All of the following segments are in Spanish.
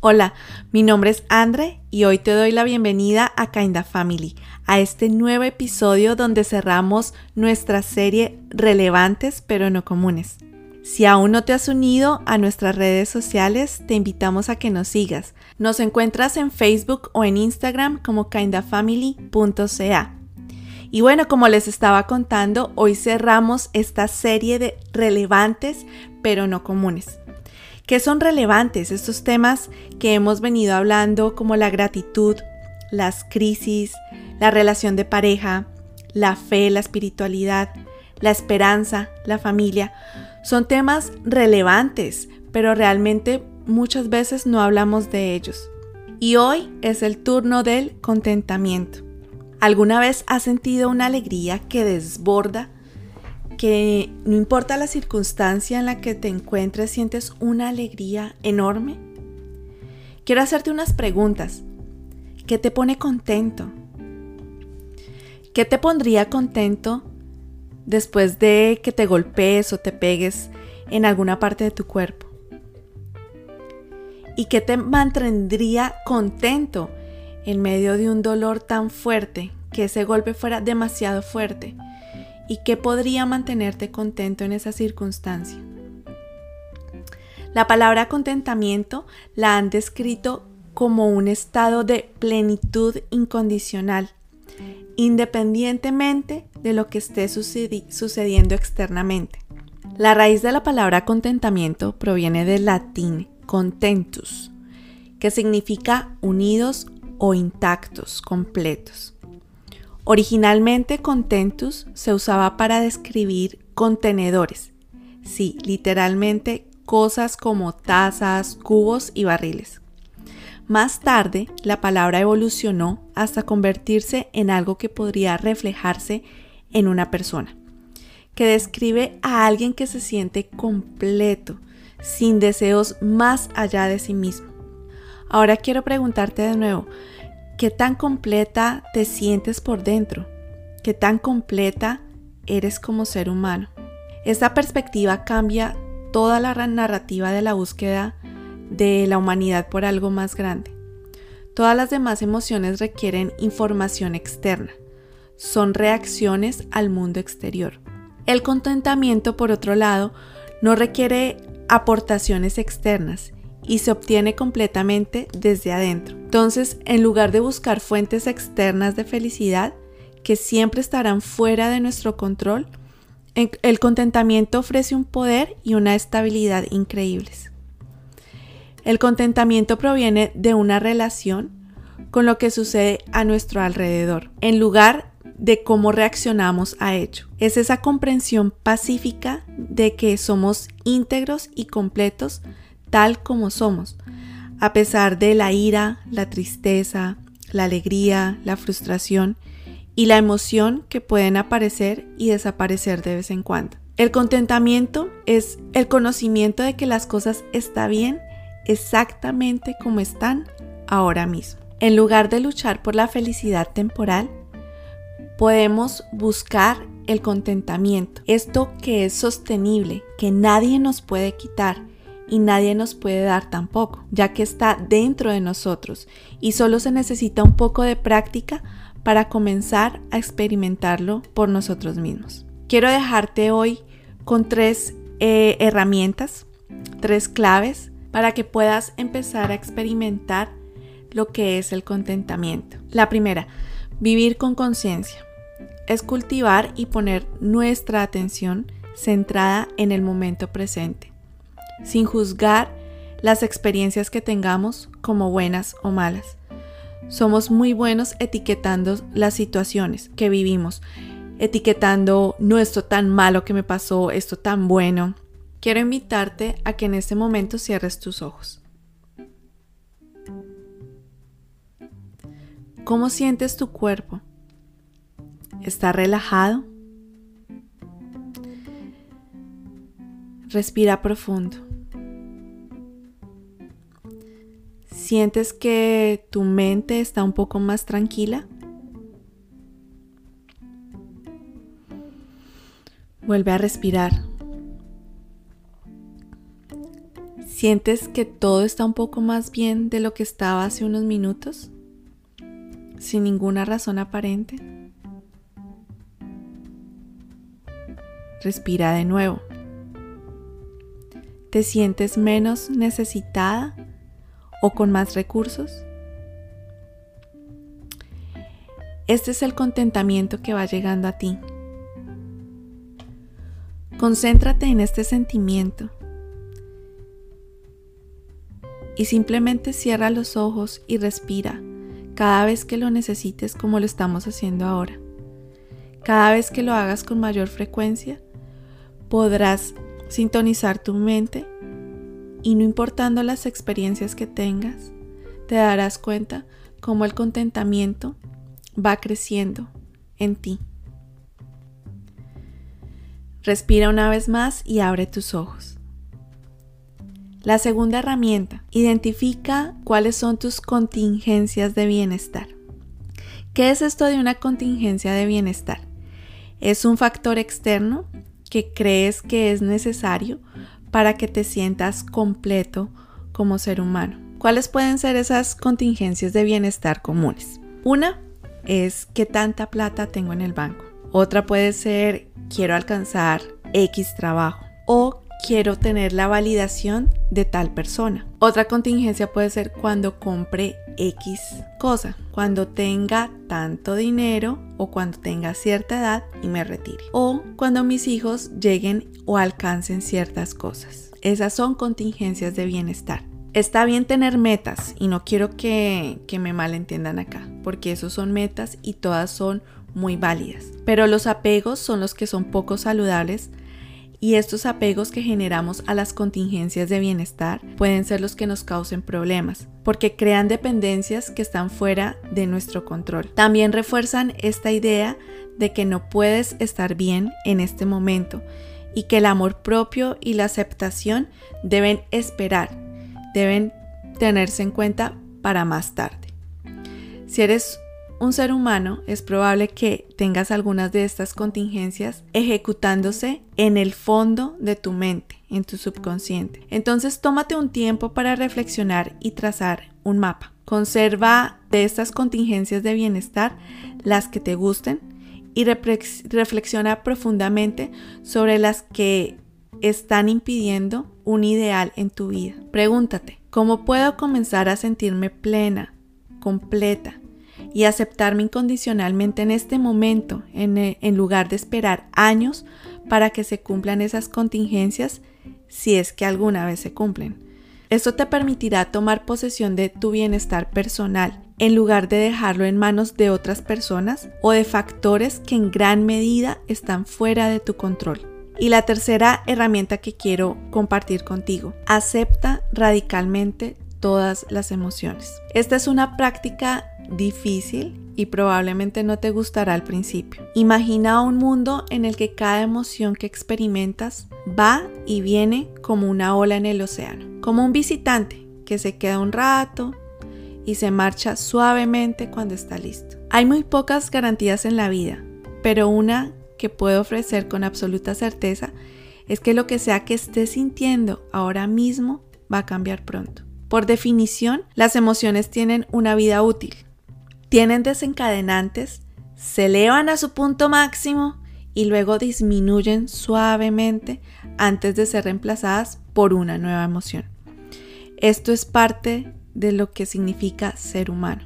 Hola, mi nombre es Andre y hoy te doy la bienvenida a Kinda Family, a este nuevo episodio donde cerramos nuestra serie Relevantes pero no comunes. Si aún no te has unido a nuestras redes sociales, te invitamos a que nos sigas. Nos encuentras en Facebook o en Instagram como kindafamily.ca. Y bueno, como les estaba contando, hoy cerramos esta serie de relevantes pero no comunes. ¿Qué son relevantes estos temas que hemos venido hablando como la gratitud, las crisis, la relación de pareja, la fe, la espiritualidad, la esperanza, la familia? Son temas relevantes, pero realmente muchas veces no hablamos de ellos. Y hoy es el turno del contentamiento. ¿Alguna vez has sentido una alegría que desborda que no importa la circunstancia en la que te encuentres, sientes una alegría enorme? Quiero hacerte unas preguntas. ¿Qué te pone contento? ¿Qué te pondría contento después de que te golpees o te pegues en alguna parte de tu cuerpo? ¿Y qué te mantendría contento en medio de un dolor tan fuerte que ese golpe fuera demasiado fuerte? Y qué podría mantenerte contento en esa circunstancia. La palabra contentamiento la han descrito como un estado de plenitud incondicional, independientemente de lo que esté sucediendo externamente. La raíz de la palabra contentamiento proviene del latín contentus, que significa unidos o intactos, completos. Originalmente contentus se usaba para describir contenedores, sí, literalmente cosas como tazas, cubos y barriles. Más tarde, la palabra evolucionó hasta convertirse en algo que podría reflejarse en una persona, que describe a alguien que se siente completo, sin deseos más allá de sí mismo. Ahora quiero preguntarte de nuevo, ¿Qué tan completa te sientes por dentro? ¿Qué tan completa eres como ser humano? Esta perspectiva cambia toda la narrativa de la búsqueda de la humanidad por algo más grande. Todas las demás emociones requieren información externa. Son reacciones al mundo exterior. El contentamiento, por otro lado, no requiere aportaciones externas y se obtiene completamente desde adentro. Entonces, en lugar de buscar fuentes externas de felicidad que siempre estarán fuera de nuestro control, el contentamiento ofrece un poder y una estabilidad increíbles. El contentamiento proviene de una relación con lo que sucede a nuestro alrededor, en lugar de cómo reaccionamos a ello. Es esa comprensión pacífica de que somos íntegros y completos tal como somos, a pesar de la ira, la tristeza, la alegría, la frustración y la emoción que pueden aparecer y desaparecer de vez en cuando. El contentamiento es el conocimiento de que las cosas están bien exactamente como están ahora mismo. En lugar de luchar por la felicidad temporal, podemos buscar el contentamiento, esto que es sostenible, que nadie nos puede quitar y nadie nos puede dar tampoco, ya que está dentro de nosotros y solo se necesita un poco de práctica para comenzar a experimentarlo por nosotros mismos. Quiero dejarte hoy con tres eh, herramientas, tres claves para que puedas empezar a experimentar lo que es el contentamiento. La primera, vivir con conciencia. Es cultivar y poner nuestra atención centrada en el momento presente sin juzgar las experiencias que tengamos como buenas o malas. Somos muy buenos etiquetando las situaciones que vivimos, etiquetando no esto tan malo que me pasó, esto tan bueno. Quiero invitarte a que en este momento cierres tus ojos. ¿Cómo sientes tu cuerpo? ¿Está relajado? Respira profundo. ¿Sientes que tu mente está un poco más tranquila? Vuelve a respirar. ¿Sientes que todo está un poco más bien de lo que estaba hace unos minutos? Sin ninguna razón aparente. Respira de nuevo. ¿Te sientes menos necesitada o con más recursos? Este es el contentamiento que va llegando a ti. Concéntrate en este sentimiento y simplemente cierra los ojos y respira cada vez que lo necesites como lo estamos haciendo ahora. Cada vez que lo hagas con mayor frecuencia, podrás sintonizar tu mente y no importando las experiencias que tengas, te darás cuenta cómo el contentamiento va creciendo en ti. Respira una vez más y abre tus ojos. La segunda herramienta, identifica cuáles son tus contingencias de bienestar. ¿Qué es esto de una contingencia de bienestar? Es un factor externo que crees que es necesario para que te sientas completo como ser humano. ¿Cuáles pueden ser esas contingencias de bienestar comunes? Una es qué tanta plata tengo en el banco. Otra puede ser quiero alcanzar X trabajo o quiero tener la validación de tal persona. Otra contingencia puede ser cuando compre X cosa, cuando tenga tanto dinero o cuando tenga cierta edad y me retire. O cuando mis hijos lleguen o alcancen ciertas cosas. Esas son contingencias de bienestar. Está bien tener metas y no quiero que, me malentiendan acá, porque esos son metas y todas son muy válidas. Pero los apegos son los que son poco saludables y estos apegos que generamos a las contingencias de bienestar pueden ser los que nos causen problemas, porque crean dependencias que están fuera de nuestro control. También refuerzan esta idea de que no puedes estar bien en este momento y que el amor propio y la aceptación deben esperar, deben tenerse en cuenta para más tarde. Si eres un ser humano, es probable que tengas algunas de estas contingencias ejecutándose en el fondo de tu mente, en tu subconsciente. Entonces tómate un tiempo para reflexionar y trazar un mapa. Conserva de estas contingencias de bienestar las que te gusten y reflexiona profundamente sobre las que están impidiendo un ideal en tu vida. Pregúntate, ¿cómo puedo comenzar a sentirme plena, completa, y aceptarme incondicionalmente en este momento, eh, en, lugar de esperar años para que se cumplan esas contingencias, si es que alguna vez se cumplen. Esto te permitirá tomar posesión de tu bienestar personal, en lugar de dejarlo en manos de otras personas o de factores que en gran medida están fuera de tu control. Y la tercera herramienta que quiero compartir contigo, acepta radicalmente todas las emociones. Esta es una práctica difícil y probablemente no te gustará al principio. Imagina un mundo en el que cada emoción que experimentas va y viene como una ola en el océano, como un visitante que se queda un rato y se marcha suavemente cuando está listo. Hay muy pocas garantías en la vida, pero una que puedo ofrecer con absoluta certeza es que lo que sea que estés sintiendo ahora mismo va a cambiar pronto. Por definición, las emociones tienen una vida útil tienen desencadenantes, se elevan a su punto máximo y luego disminuyen suavemente antes de ser reemplazadas por una nueva emoción. Esto es parte de lo que significa ser humano.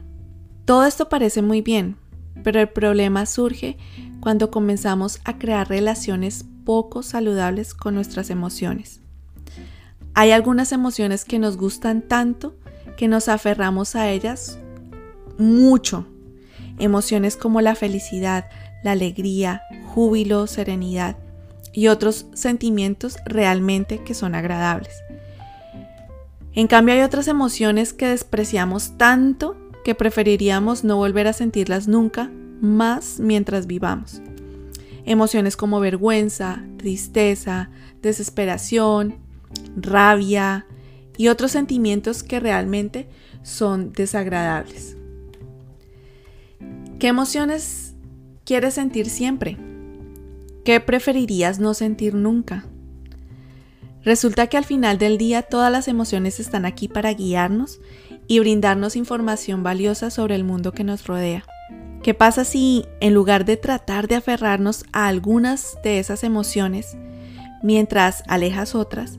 Todo esto parece muy bien, pero el problema surge cuando comenzamos a crear relaciones poco saludables con nuestras emociones. Hay algunas emociones que nos gustan tanto que nos aferramos a ellas mucho. Emociones como la felicidad, la alegría, júbilo, serenidad y otros sentimientos realmente que son agradables. En cambio hay otras emociones que despreciamos tanto que preferiríamos no volver a sentirlas nunca más mientras vivamos. Emociones como vergüenza, tristeza, desesperación, rabia y otros sentimientos que realmente son desagradables. ¿Qué emociones quieres sentir siempre? ¿Qué preferirías no sentir nunca? Resulta que al final del día todas las emociones están aquí para guiarnos y brindarnos información valiosa sobre el mundo que nos rodea. ¿Qué pasa si en lugar de tratar de aferrarnos a algunas de esas emociones, mientras alejas otras,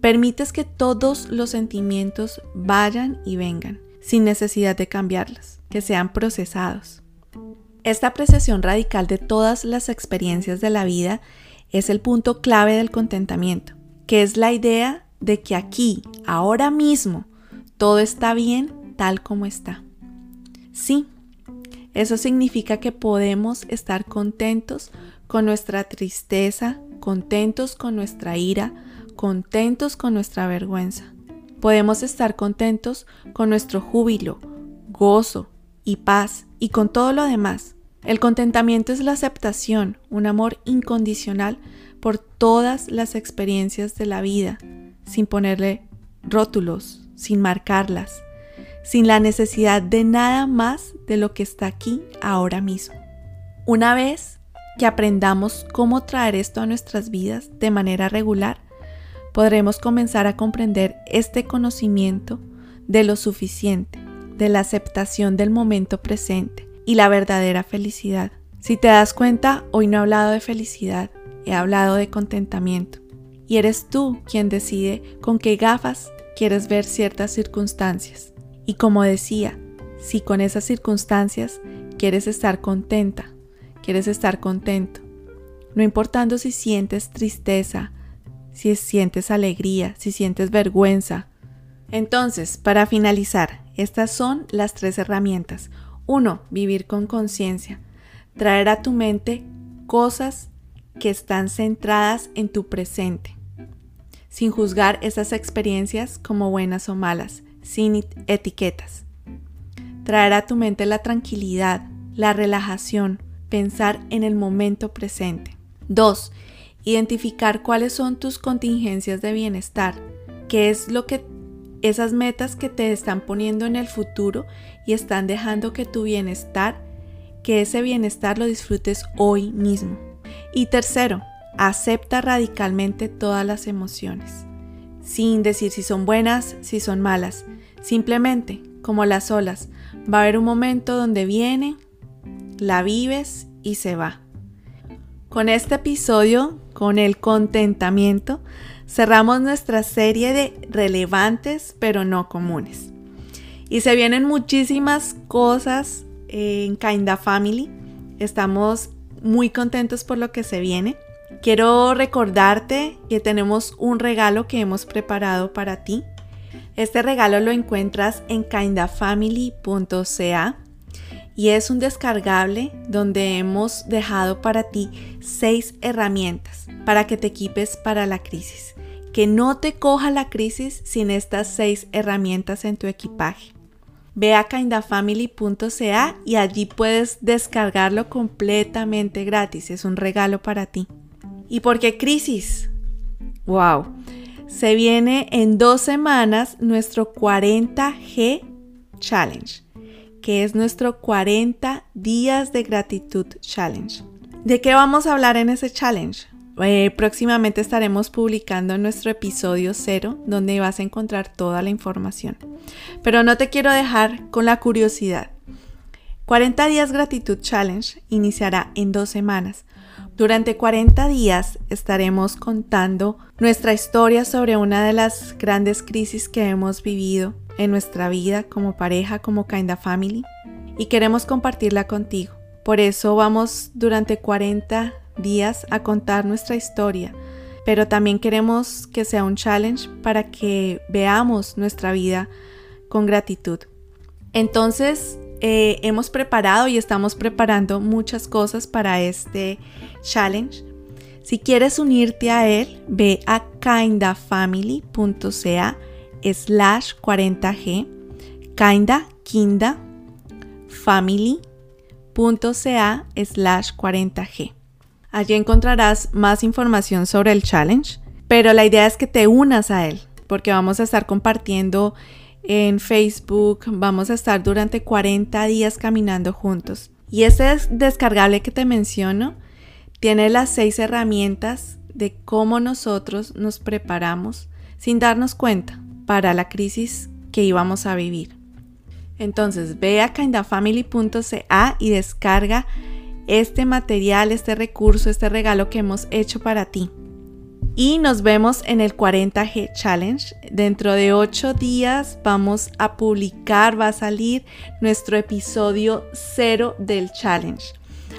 permites que todos los sentimientos vayan y vengan, sin necesidad de cambiarlas, que sean procesados? Esta apreciación radical de todas las experiencias de la vida es el punto clave del contentamiento que es la idea de que aquí, ahora mismo, todo está bien tal como está. Sí, eso significa que podemos estar contentos con nuestra tristeza, contentos con nuestra ira, contentos con nuestra vergüenza. Podemos estar contentos con nuestro júbilo, gozo y paz y con todo lo demás. El contentamiento es la aceptación, un amor incondicional por todas las experiencias de la vida, sin ponerle rótulos, sin marcarlas, sin la necesidad de nada más de lo que está aquí ahora mismo. Una vez que aprendamos cómo traer esto a nuestras vidas de manera regular, podremos comenzar a comprender este conocimiento de lo suficiente, de la aceptación del momento presente y la verdadera felicidad. Si te das cuenta, hoy no he hablado de felicidad, he hablado de contentamiento. Y eres tú quien decide con qué gafas quieres ver ciertas circunstancias. Y como decía, si con esas circunstancias quieres estar contenta, quieres estar contento, no importando si sientes tristeza, si sientes alegría, si sientes vergüenza. Entonces, para finalizar, estas son las tres herramientas. Uno, vivir con conciencia, traer a tu mente cosas que están centradas en tu presente, sin juzgar esas experiencias como buenas o malas, sin etiquetas. Traer a tu mente la tranquilidad, la relajación, pensar en el momento presente. 2. Identificar cuáles son tus contingencias de bienestar, qué es lo que esas metas que te están poniendo en el futuro y están dejando que tu bienestar, que ese bienestar lo disfrutes hoy mismo. Y tercero, acepta radicalmente todas las emociones, sin decir si son buenas, si son malas. Simplemente, como las olas, va a haber un momento donde viene, la vives y se va. Con este episodio, con el contentamiento, cerramos nuestra serie de relevantes pero no comunes. Y se vienen muchísimas cosas en Kinda Family. Estamos muy contentos por lo que se viene. Quiero recordarte que tenemos un regalo que hemos preparado para ti. Este regalo lo encuentras en kindafamily.ca y es un descargable donde hemos dejado para ti seis herramientas para que te equipes para la crisis. Que no te coja la crisis sin estas seis herramientas en tu equipaje. Ve a kindafamily.ca y allí puedes descargarlo completamente gratis. Es un regalo para ti. ¿Y por qué crisis? ¡Wow! Se viene en dos semanas nuestro 40G Challenge, que es nuestro 40 días de gratitud challenge. ¿De qué vamos a hablar en ese challenge? Eh, próximamente estaremos publicando nuestro episodio cero, donde vas a encontrar toda la información. Pero no te quiero dejar con la curiosidad. 40 días gratitud challenge iniciará en dos semanas. Durante 40 días estaremos contando nuestra historia sobre una de las grandes crisis que hemos vivido en nuestra vida como pareja, como Kinda Family, y queremos compartirla contigo. Por eso vamos durante 40 días a contar nuestra historia, pero también queremos que sea un challenge para que veamos nuestra vida con gratitud. Entonces, eh, hemos preparado y estamos preparando muchas cosas para este challenge. Si quieres unirte a él, ve a kindafamily.ca slash 40g, kinda, kinda, family.ca slash 40g. Allí encontrarás más información sobre el challenge, pero la idea es que te unas a él, porque vamos a estar compartiendo en Facebook, vamos a estar durante 40 días caminando juntos. Y este descargable que te menciono tiene las seis herramientas de cómo nosotros nos preparamos sin darnos cuenta para la crisis que íbamos a vivir. Entonces ve a kindafamily.ca y descarga este material, este recurso, este regalo que hemos hecho para ti. Y nos vemos en el 40G Challenge. Dentro de 8 días vamos a publicar, va a salir nuestro episodio cero del challenge.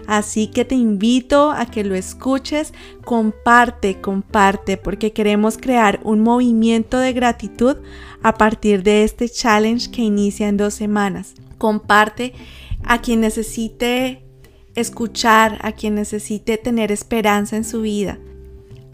Así que te invito a que lo escuches, comparte, comparte, porque queremos crear un movimiento de gratitud a partir de este challenge que inicia en dos semanas. Comparte a quien necesite escuchar, a quien necesite tener esperanza en su vida.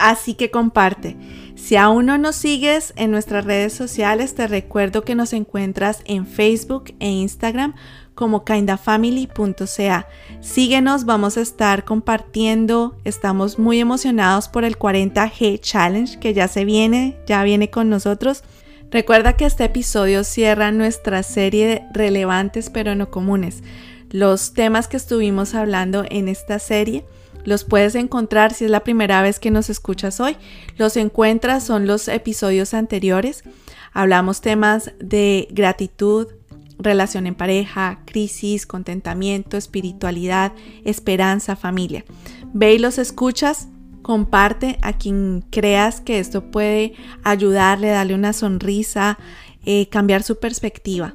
Así que comparte. Si aún no nos sigues en nuestras redes sociales, te recuerdo que nos encuentras en Facebook e Instagram como kindafamily.ca. Síguenos, vamos a estar compartiendo. Estamos muy emocionados por el 40G Challenge que ya se viene, ya viene con nosotros. Recuerda que este episodio cierra nuestra serie de relevantes pero no comunes. Los temas que estuvimos hablando en esta serie los puedes encontrar si es la primera vez que nos escuchas hoy. Los encuentras, son los episodios anteriores. Hablamos temas de gratitud, relación en pareja, crisis, contentamiento, espiritualidad, esperanza, familia. Ve y los escuchas, comparte a quien creas que esto puede ayudarle, darle una sonrisa, eh, cambiar su perspectiva.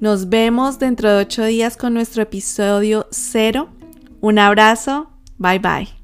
Nos vemos dentro de ocho días con nuestro episodio cero. Un abrazo Bye bye.